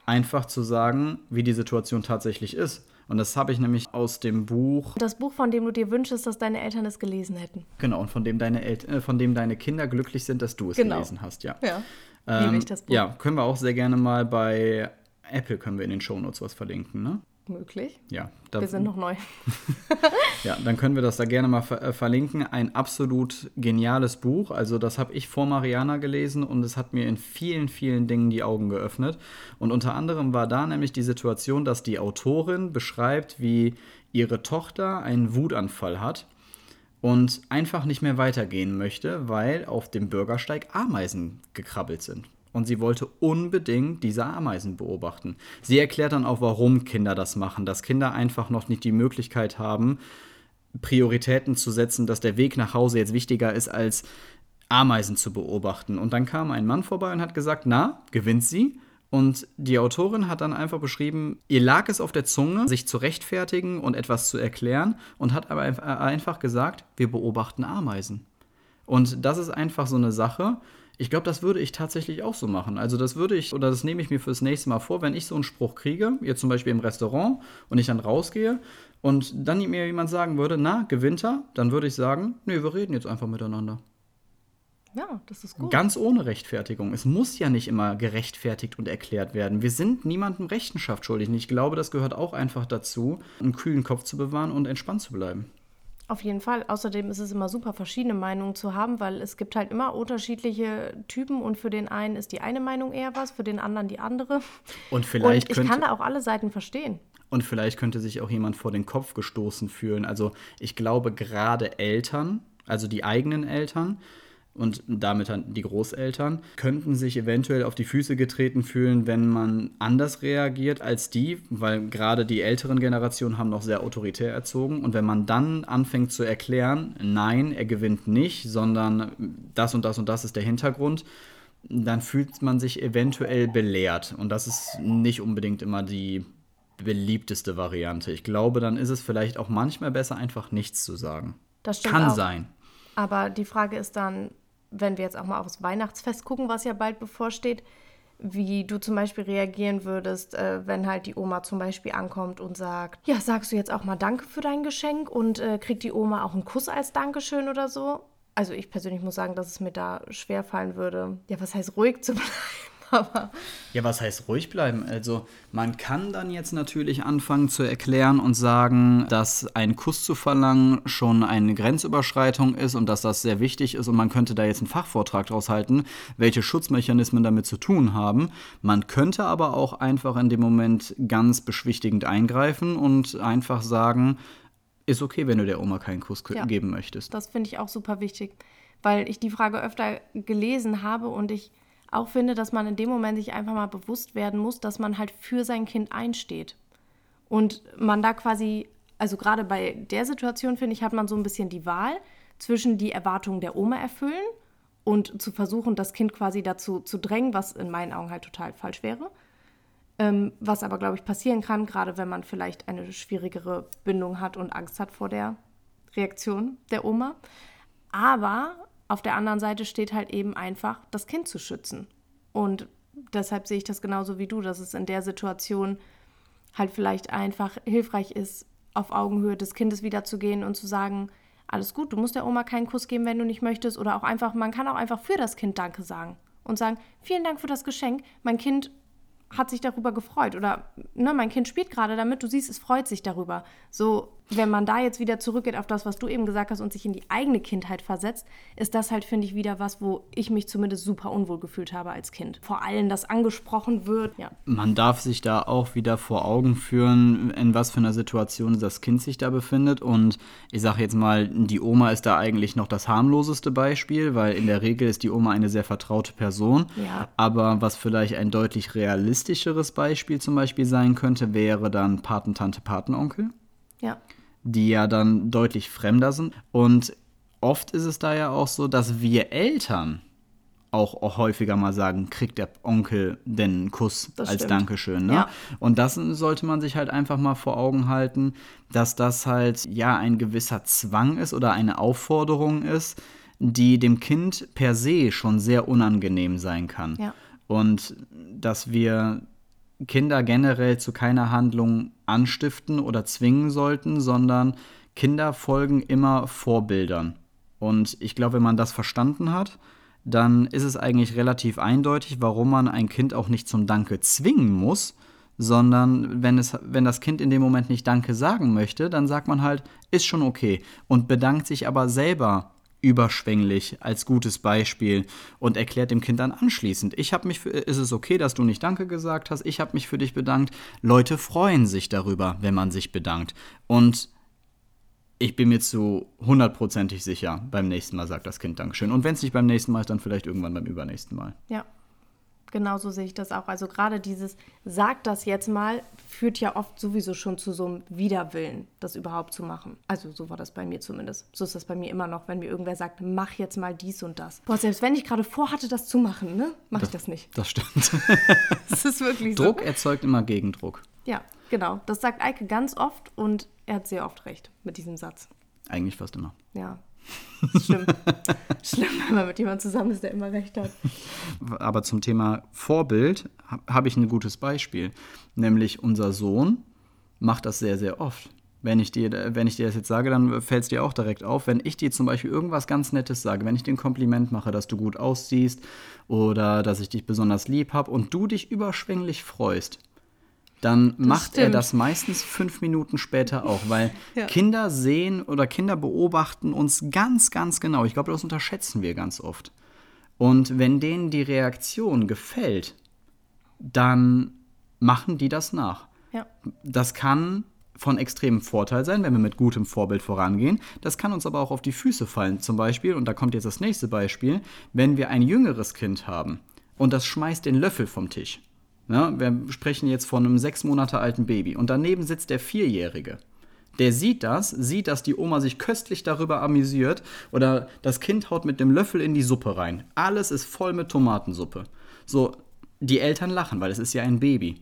einfach zu sagen, wie die Situation tatsächlich ist. Und das habe ich nämlich aus dem Buch, Das Buch, von dem du dir wünschst, dass deine Eltern es gelesen hätten. genau, und von dem deine, El äh, von dem deine Kinder glücklich sind, dass du es Genau. gelesen hast, ja. Ja. Ähm, Liebe ich das Buch. Ja, können wir auch sehr gerne mal bei Apple können wir in den Shownotes was verlinken, ne? Möglich. Ja, da, wir sind noch neu. ja, dann können wir das da gerne mal ver äh, verlinken. Ein absolut geniales Buch. Also das habe ich vor Mariana gelesen und es hat mir in vielen, vielen Dingen die Augen geöffnet. Und unter anderem war da nämlich die Situation, dass die Autorin beschreibt, wie ihre Tochter einen Wutanfall hat und einfach nicht mehr weitergehen möchte, weil auf dem Bürgersteig Ameisen gekrabbelt sind und sie wollte unbedingt diese Ameisen beobachten. Sie erklärt dann auch, warum Kinder das machen, dass Kinder einfach noch nicht die Möglichkeit haben, Prioritäten zu setzen, dass der Weg nach Hause jetzt wichtiger ist als Ameisen zu beobachten. Und dann kam ein Mann vorbei und hat gesagt, na, gewinnt sie? Und die Autorin hat dann einfach beschrieben, ihr lag es auf der Zunge, sich zu rechtfertigen und etwas zu erklären und hat aber einfach gesagt, wir beobachten Ameisen. Und das ist einfach so eine Sache, ich glaube, das würde ich tatsächlich auch so machen. Also das würde ich, oder das nehme ich mir fürs nächste Mal vor, wenn ich so einen Spruch kriege, jetzt zum Beispiel im Restaurant und ich dann rausgehe und dann mir jemand sagen würde, na, gewinnt er, dann würde ich sagen, nee, wir reden jetzt einfach miteinander. Ja, das ist gut. Ganz ohne Rechtfertigung. Es muss ja nicht immer gerechtfertigt und erklärt werden. Wir sind niemandem Rechenschaft schuldig. Und ich glaube, das gehört auch einfach dazu, einen kühlen Kopf zu bewahren und entspannt zu bleiben. Auf jeden Fall. Außerdem ist es immer super, verschiedene Meinungen zu haben, weil es gibt halt immer unterschiedliche Typen und für den einen ist die eine Meinung eher was, für den anderen die andere. Und vielleicht und ich könnte, kann da auch alle Seiten verstehen. Und vielleicht könnte sich auch jemand vor den Kopf gestoßen fühlen. Also ich glaube gerade Eltern, also die eigenen Eltern, und damit dann die Großeltern, könnten sich eventuell auf die Füße getreten fühlen, wenn man anders reagiert als die, weil gerade die älteren Generationen haben noch sehr autoritär erzogen. Und wenn man dann anfängt zu erklären, nein, er gewinnt nicht, sondern das und das und das ist der Hintergrund, dann fühlt man sich eventuell belehrt. Und das ist nicht unbedingt immer die beliebteste Variante. Ich glaube, dann ist es vielleicht auch manchmal besser, einfach nichts zu sagen. Das stimmt Kann auch. sein. Aber die Frage ist dann, wenn wir jetzt auch mal aufs Weihnachtsfest gucken, was ja bald bevorsteht, wie du zum Beispiel reagieren würdest, äh, wenn halt die Oma zum Beispiel ankommt und sagt, ja, sagst du jetzt auch mal Danke für dein Geschenk und äh, kriegt die Oma auch einen Kuss als Dankeschön oder so? Also ich persönlich muss sagen, dass es mir da schwer fallen würde, ja, was heißt ruhig zu bleiben? Aber ja, was heißt ruhig bleiben? Also man kann dann jetzt natürlich anfangen zu erklären und sagen, dass ein Kuss zu verlangen schon eine Grenzüberschreitung ist und dass das sehr wichtig ist und man könnte da jetzt einen Fachvortrag draus halten, welche Schutzmechanismen damit zu tun haben. Man könnte aber auch einfach in dem Moment ganz beschwichtigend eingreifen und einfach sagen, ist okay, wenn du der Oma keinen Kuss ja, geben möchtest. Das finde ich auch super wichtig, weil ich die Frage öfter gelesen habe und ich auch finde, dass man in dem Moment sich einfach mal bewusst werden muss, dass man halt für sein Kind einsteht. Und man da quasi, also gerade bei der Situation, finde ich, hat man so ein bisschen die Wahl zwischen die Erwartungen der Oma erfüllen und zu versuchen, das Kind quasi dazu zu drängen, was in meinen Augen halt total falsch wäre. Ähm, was aber, glaube ich, passieren kann, gerade wenn man vielleicht eine schwierigere Bindung hat und Angst hat vor der Reaktion der Oma. Aber auf der anderen Seite steht halt eben einfach, das Kind zu schützen. Und deshalb sehe ich das genauso wie du, dass es in der Situation halt vielleicht einfach hilfreich ist, auf Augenhöhe des Kindes wiederzugehen und zu sagen, alles gut, du musst der Oma keinen Kuss geben, wenn du nicht möchtest. Oder auch einfach, man kann auch einfach für das Kind Danke sagen und sagen, vielen Dank für das Geschenk. Mein Kind hat sich darüber gefreut. Oder ne, mein Kind spielt gerade damit, du siehst, es freut sich darüber. So, wenn man da jetzt wieder zurückgeht auf das, was du eben gesagt hast und sich in die eigene Kindheit versetzt, ist das halt, finde ich, wieder was, wo ich mich zumindest super unwohl gefühlt habe als Kind. Vor allem, dass angesprochen wird. Ja. Man darf sich da auch wieder vor Augen führen, in was für einer Situation das Kind sich da befindet. Und ich sage jetzt mal, die Oma ist da eigentlich noch das harmloseste Beispiel, weil in der Regel ist die Oma eine sehr vertraute Person. Ja. Aber was vielleicht ein deutlich realistischeres Beispiel zum Beispiel sein könnte, wäre dann Patentante, Patenonkel. Ja. Die ja dann deutlich fremder sind. Und oft ist es da ja auch so, dass wir Eltern auch, häufiger mal sagen, kriegt der Onkel denn einen Kuss das als stimmt. Dankeschön. Ne? Ja. Und das sollte man sich halt einfach mal vor Augen halten, dass das halt ja ein gewisser Zwang ist oder eine Aufforderung ist, die dem Kind per se schon sehr unangenehm sein kann. Ja. Und dass wir Kinder generell zu keiner Handlung anstiften oder zwingen sollten, sondern Kinder folgen immer Vorbildern. Und ich glaube, wenn man das verstanden hat, dann ist es eigentlich relativ eindeutig, warum man ein Kind auch nicht zum Danke zwingen muss, sondern wenn, es, wenn das Kind in dem Moment nicht Danke sagen möchte, dann sagt man halt, ist schon okay und bedankt sich aber selber überschwänglich als gutes Beispiel und erklärt dem Kind dann anschließend, ich habe mich für, ist es okay, dass du nicht Danke gesagt hast, ich habe mich für dich bedankt. Leute freuen sich darüber, wenn man sich bedankt. Und ich bin mir zu hundertprozentig sicher, beim nächsten Mal sagt das Kind Dankeschön. Und wenn es nicht beim nächsten Mal ist, dann vielleicht irgendwann beim übernächsten Mal. Ja, genauso sehe ich das auch. Also gerade dieses Sag das jetzt mal führt ja oft sowieso schon zu so einem Widerwillen, das überhaupt zu machen. Also so war das bei mir zumindest. So ist das bei mir immer noch, wenn mir irgendwer sagt, mach jetzt mal dies und das. Boah, selbst wenn ich gerade vorhatte, das zu machen, ne, mache ich das nicht. Das stimmt. Das ist wirklich Druck so. erzeugt immer Gegendruck. Ja, genau. Das sagt Eike ganz oft und er hat sehr oft recht mit diesem Satz. Eigentlich fast immer. Ja. Schlimm. Schlimm, wenn man mit jemandem zusammen ist, der immer recht hat. Aber zum Thema Vorbild ha- habe ich ein gutes Beispiel. Nämlich unser Sohn macht das sehr, sehr oft. Wenn ich, dir, wenn ich dir das jetzt sage, dann fällt es dir auch direkt auf. Wenn ich dir zum Beispiel irgendwas ganz Nettes sage, wenn ich dir ein Kompliment mache, dass du gut aussiehst oder dass ich dich besonders lieb habe und du dich überschwänglich freust, dann macht er stimmt. das meistens fünf Minuten später auch, weil Ja. Kinder sehen oder Kinder beobachten uns ganz, ganz genau. Ich glaube, das unterschätzen wir ganz oft. Und wenn denen die Reaktion gefällt, dann machen die das nach. Ja. Das kann von extremem Vorteil sein, wenn wir mit gutem Vorbild vorangehen. Das kann uns aber auch auf die Füße fallen. Zum Beispiel, und da kommt jetzt das nächste Beispiel, wenn wir ein jüngeres Kind haben und das schmeißt den Löffel vom Tisch. Ja, wir sprechen jetzt von einem sechs Monate alten Baby und daneben sitzt der Vierjährige. Der sieht das, sieht, dass die Oma sich köstlich darüber amüsiert oder das Kind haut mit dem Löffel in die Suppe rein. Alles ist voll mit Tomatensuppe. So, die Eltern lachen, weil es ist ja ein Baby.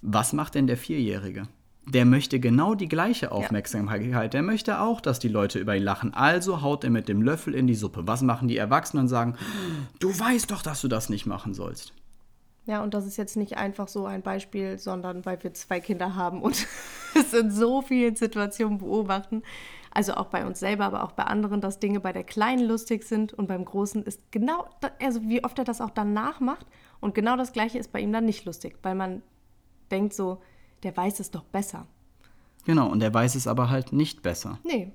Was macht denn der Vierjährige? Der möchte genau die gleiche Aufmerksamkeit. Der möchte auch, dass die Leute über ihn lachen. Also haut er mit dem Löffel in die Suppe. Was machen die Erwachsenen und sagen, du weißt doch, dass du das nicht machen sollst. Ja, und das ist jetzt nicht einfach so ein Beispiel, sondern weil wir zwei Kinder haben und es in so vielen Situationen beobachten, also auch bei uns selber, aber auch bei anderen, dass Dinge bei der Kleinen lustig sind und beim Großen ist genau, also wie oft er das auch danach macht und genau das Gleiche ist bei ihm dann nicht lustig, weil man denkt so, der weiß es doch besser. Genau, und er weiß es aber halt nicht besser. Nee,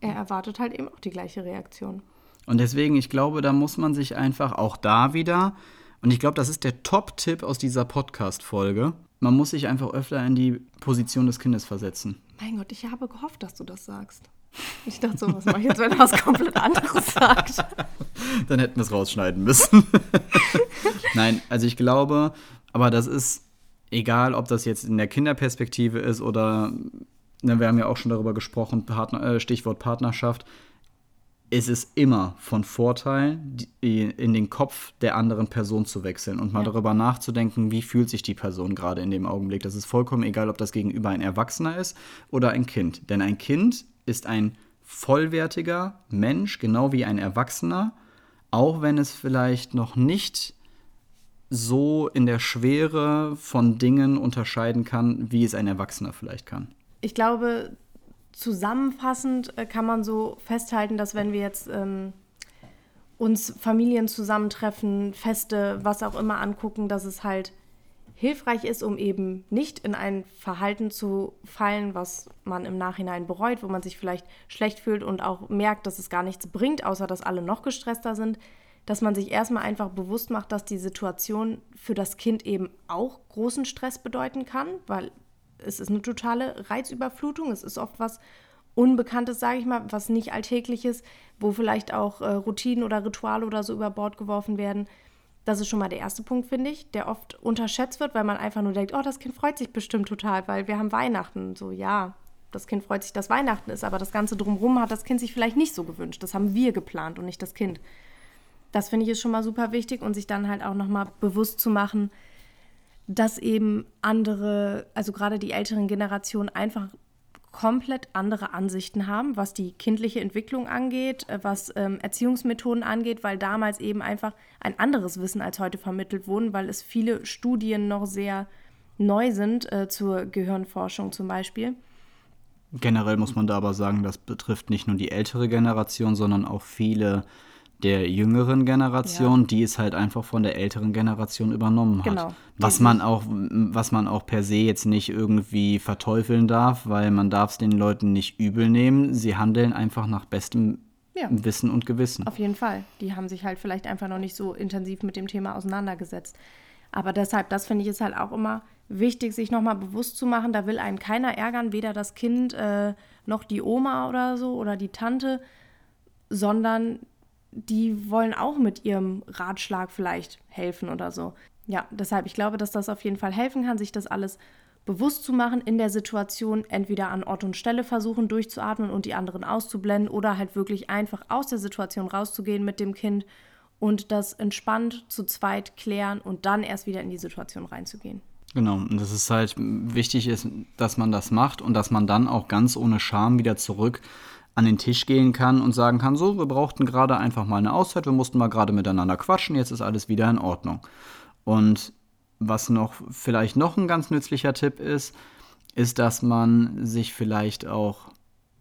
er erwartet halt eben auch die gleiche Reaktion. Und deswegen, ich glaube, da muss man sich einfach auch da wieder, und ich glaube, das ist der Top-Tipp aus dieser Podcast-Folge, man muss sich einfach öfter in die Position des Kindes versetzen. Mein Gott, ich habe gehofft, dass du das sagst. Ich dachte so, was mache ich jetzt, wenn er was komplett anderes sagt? Dann hätten wir es rausschneiden müssen. Nein, also ich glaube, aber das ist egal, ob das jetzt in der Kinderperspektive ist oder, ne, wir haben ja auch schon darüber gesprochen, Partner, äh, Stichwort Partnerschaft. Es ist immer von Vorteil, die, in den Kopf der anderen Person zu wechseln und mal Ja. darüber nachzudenken, wie fühlt sich die Person gerade in dem Augenblick. Das ist vollkommen egal, ob das gegenüber ein Erwachsener ist oder ein Kind. Denn ein Kind ist ein vollwertiger Mensch, genau wie ein Erwachsener, auch wenn es vielleicht noch nicht so in der Schwere von Dingen unterscheiden kann, wie es ein Erwachsener vielleicht kann. Ich glaube, zusammenfassend äh, kann man so festhalten, dass wenn wir jetzt ähm, uns Familien zusammentreffen, Feste, was auch immer angucken, dass es halt hilfreich ist, um eben nicht in ein Verhalten zu fallen, was man im Nachhinein bereut, wo man sich vielleicht schlecht fühlt und auch merkt, dass es gar nichts bringt, außer dass alle noch gestresster sind, dass man sich erstmal einfach bewusst macht, dass die Situation für das Kind eben auch großen Stress bedeuten kann, weil es ist eine totale Reizüberflutung, es ist oft was Unbekanntes, sage ich mal, was nicht Alltägliches, wo vielleicht auch äh, Routinen oder Rituale oder so über Bord geworfen werden. Das ist schon mal der erste Punkt, finde ich, der oft unterschätzt wird, weil man einfach nur denkt, oh, das Kind freut sich bestimmt total, weil wir haben Weihnachten. So, ja, das Kind freut sich, dass Weihnachten ist, aber das Ganze drumherum hat das Kind sich vielleicht nicht so gewünscht. Das haben wir geplant und nicht das Kind. Das finde ich ist schon mal super wichtig und sich dann halt auch nochmal bewusst zu machen, dass eben andere, also gerade die älteren Generationen einfach komplett andere Ansichten haben, was die kindliche Entwicklung angeht, äh, was ähm, Erziehungsmethoden angeht, weil damals eben einfach ein anderes Wissen als heute vermittelt wurden, weil es viele Studien noch sehr neu sind äh, zur Gehirnforschung zum Beispiel. Generell muss man da aber sagen, das betrifft nicht nur die ältere Generation, sondern auch viele, der jüngeren Generation, ja. die es halt einfach von der älteren Generation übernommen hat. Genau. Was man auch, was man auch per se jetzt nicht irgendwie verteufeln darf, weil man darf es den Leuten nicht übel nehmen. Sie handeln einfach nach bestem ja. Wissen und Gewissen. Auf jeden Fall. Die haben sich halt vielleicht einfach noch nicht so intensiv mit dem Thema auseinandergesetzt. Aber deshalb, das finde ich ist halt auch immer wichtig, sich nochmal bewusst zu machen, da will einen keiner ärgern, weder das Kind äh, noch die Oma oder so oder die Tante, sondern die wollen auch mit ihrem Ratschlag vielleicht helfen oder so. Ja, deshalb, ich glaube, dass das auf jeden Fall helfen kann, sich das alles bewusst zu machen, in der Situation entweder an Ort und Stelle versuchen durchzuatmen und die anderen auszublenden oder halt wirklich einfach aus der Situation rauszugehen mit dem Kind und das entspannt zu zweit klären und dann erst wieder in die Situation reinzugehen. Genau, und das ist halt wichtig ist, dass man das macht und dass man dann auch ganz ohne Scham wieder zurück an den Tisch gehen kann und sagen kann, so, wir brauchten gerade einfach mal eine Auszeit, wir mussten mal gerade miteinander quatschen, jetzt ist alles wieder in Ordnung. Und was noch vielleicht noch ein ganz nützlicher Tipp ist, ist, dass man sich vielleicht auch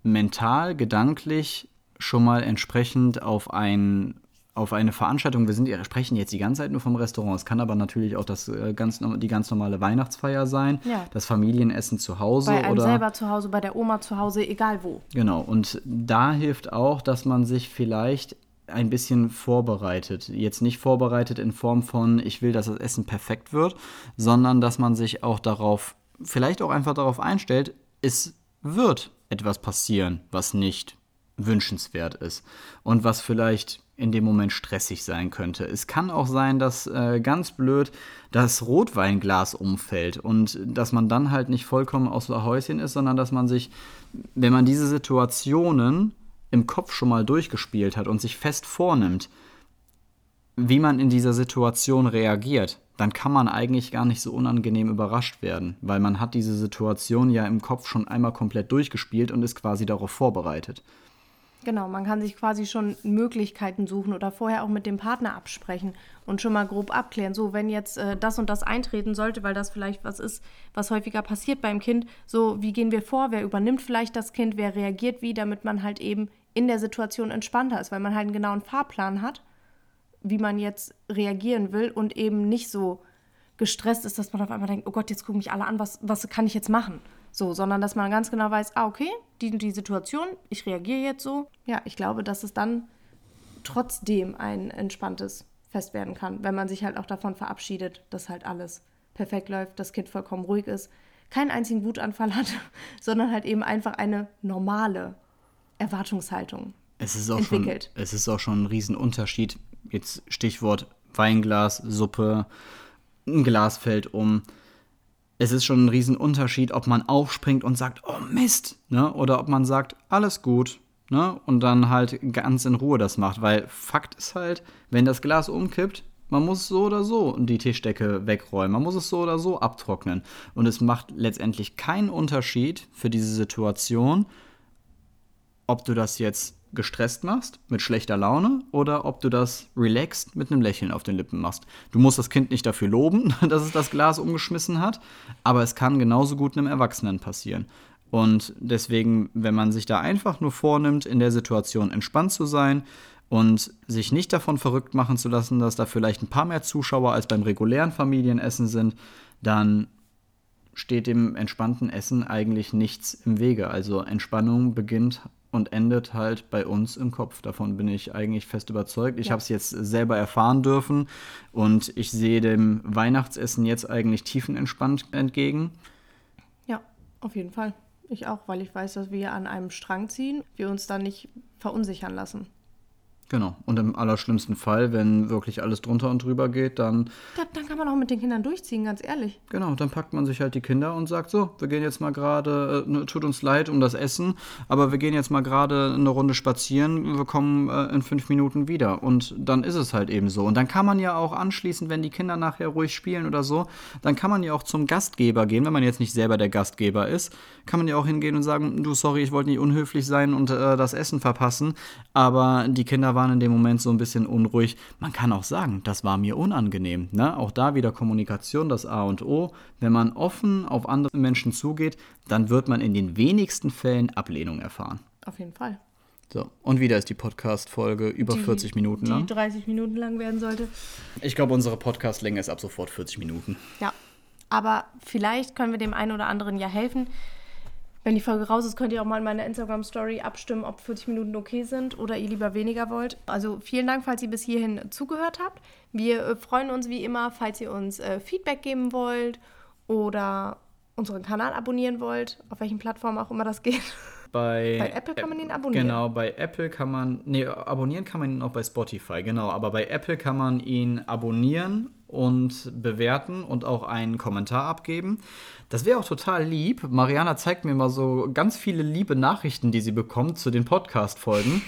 mental, gedanklich schon mal entsprechend auf ein auf eine Veranstaltung, wir sind, wir sprechen jetzt die ganze Zeit nur vom Restaurant, es kann aber natürlich auch das, äh, ganz, die ganz normale Weihnachtsfeier sein, ja. das Familienessen zu Hause. Bei einem oder, selber zu Hause, bei der Oma zu Hause, egal wo. Genau, und da hilft auch, dass man sich vielleicht ein bisschen vorbereitet. Jetzt nicht vorbereitet in Form von, ich will, dass das Essen perfekt wird, sondern dass man sich auch darauf, vielleicht auch einfach darauf einstellt, es wird etwas passieren, was nicht wünschenswert ist und was vielleicht in dem Moment stressig sein könnte. Es kann auch sein, dass äh, ganz blöd das Rotweinglas umfällt und dass man dann halt nicht vollkommen aus der Häuschen ist, sondern dass man sich, wenn man diese Situationen im Kopf schon mal durchgespielt hat und sich fest vornimmt, wie man in dieser Situation reagiert, dann kann man eigentlich gar nicht so unangenehm überrascht werden, weil man hat diese Situation ja im Kopf schon einmal komplett durchgespielt und ist quasi darauf vorbereitet. Genau, man kann sich quasi schon Möglichkeiten suchen oder vorher auch mit dem Partner absprechen und schon mal grob abklären. So, wenn jetzt äh, das und das eintreten sollte, weil das vielleicht was ist, was häufiger passiert beim Kind, so, wie gehen wir vor? Wer übernimmt vielleicht das Kind? Wer reagiert wie, damit man halt eben in der Situation entspannter ist, weil man halt einen genauen Fahrplan hat, wie man jetzt reagieren will und eben nicht so gestresst ist, dass man auf einmal denkt, oh Gott, jetzt gucken mich alle an, was, was kann ich jetzt machen? So, sondern dass man ganz genau weiß, ah, okay, die, die Situation, ich reagiere jetzt so. Ja, ich glaube, dass es dann trotzdem ein entspanntes Fest werden kann, wenn man sich halt auch davon verabschiedet, dass halt alles perfekt läuft, das Kind vollkommen ruhig ist, keinen einzigen Wutanfall hat, sondern halt eben einfach eine normale Erwartungshaltung es ist auch entwickelt. Schon, es ist auch schon ein Riesenunterschied. Jetzt Stichwort Weinglas, Suppe, ein Glas fällt um es ist schon ein Riesenunterschied, ob man aufspringt und sagt, oh Mist, ne? oder ob man sagt, alles gut, ne? und dann halt ganz in Ruhe das macht. Weil Fakt ist halt, wenn das Glas umkippt, man muss so oder so die Tischdecke wegräumen, man muss es so oder so abtrocknen. Und es macht letztendlich keinen Unterschied für diese Situation, ob du das jetzt gestresst machst, mit schlechter Laune, oder ob du das relaxed mit einem Lächeln auf den Lippen machst. Du musst das Kind nicht dafür loben, dass es das Glas umgeschmissen hat, aber es kann genauso gut einem Erwachsenen passieren. Und deswegen, wenn man sich da einfach nur vornimmt, in der Situation entspannt zu sein und sich nicht davon verrückt machen zu lassen, dass da vielleicht ein paar mehr Zuschauer als beim regulären Familienessen sind, dann steht dem entspannten Essen eigentlich nichts im Wege. Also Entspannung beginnt und endet halt bei uns im Kopf. Davon bin ich eigentlich fest überzeugt. Ich ja. habe es jetzt selber erfahren dürfen und ich sehe dem Weihnachtsessen jetzt eigentlich tiefenentspannt entgegen. Ja, auf jeden Fall. Ich auch, weil ich weiß, dass wir an einem Strang ziehen, wir uns dann nicht verunsichern lassen. Genau. Und im allerschlimmsten Fall, wenn wirklich alles drunter und drüber geht, dann. Ja, dann kann man auch mit den Kindern durchziehen, ganz ehrlich. Genau, dann packt man sich halt die Kinder und sagt: So, wir gehen jetzt mal gerade, äh, tut uns leid um das Essen, aber wir gehen jetzt mal gerade eine Runde spazieren, wir kommen äh, in fünf Minuten wieder. Und dann ist es halt eben so. Und dann kann man ja auch anschließend, wenn die Kinder nachher ruhig spielen oder so, dann kann man ja auch zum Gastgeber gehen, wenn man jetzt nicht selber der Gastgeber ist, kann man ja auch hingehen und sagen: Du, sorry, ich wollte nicht unhöflich sein und äh, das Essen verpassen, aber die Kinder waren waren in dem Moment so ein bisschen unruhig. Man kann auch sagen, das war mir unangenehm. Ne? Auch da wieder Kommunikation, das A und O. Wenn man offen auf andere Menschen zugeht, dann wird man in den wenigsten Fällen Ablehnung erfahren. Auf jeden Fall. So, und wieder ist die Podcast-Folge über Die- 40 Minuten Die lang. 30 Minuten lang werden sollte. Ich glaube, unsere Podcast-Länge ist ab sofort 40 Minuten. Ja. Aber vielleicht können wir dem einen oder anderen ja helfen. Wenn die Folge raus ist, könnt ihr auch mal in meiner Instagram-Story abstimmen, ob 40 Minuten okay sind oder ihr lieber weniger wollt. Also vielen Dank, falls ihr bis hierhin zugehört habt. Wir äh, freuen uns wie immer, falls ihr uns äh, Feedback geben wollt oder unseren Kanal abonnieren wollt, auf welchen Plattformen auch immer das geht. Bei, Bei Apple kann man ihn abonnieren. Genau, bei Apple kann man, nee, abonnieren kann man ihn auch bei Spotify, genau. Aber bei Apple kann man ihn abonnieren und bewerten und auch einen Kommentar abgeben. Das wäre auch total lieb. Mariana zeigt mir mal so ganz viele liebe Nachrichten, die sie bekommt zu den Podcast-Folgen.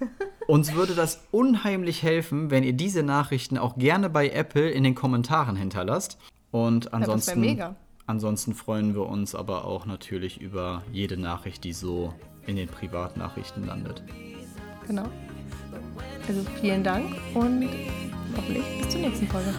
Uns würde das unheimlich helfen, wenn ihr diese Nachrichten auch gerne bei Apple in den Kommentaren hinterlasst. Und ansonsten, mega. ansonsten freuen wir uns aber auch natürlich über jede Nachricht, die so in den Privatnachrichten landet. Genau. Also vielen Dank und hoffentlich bis zur nächsten Folge.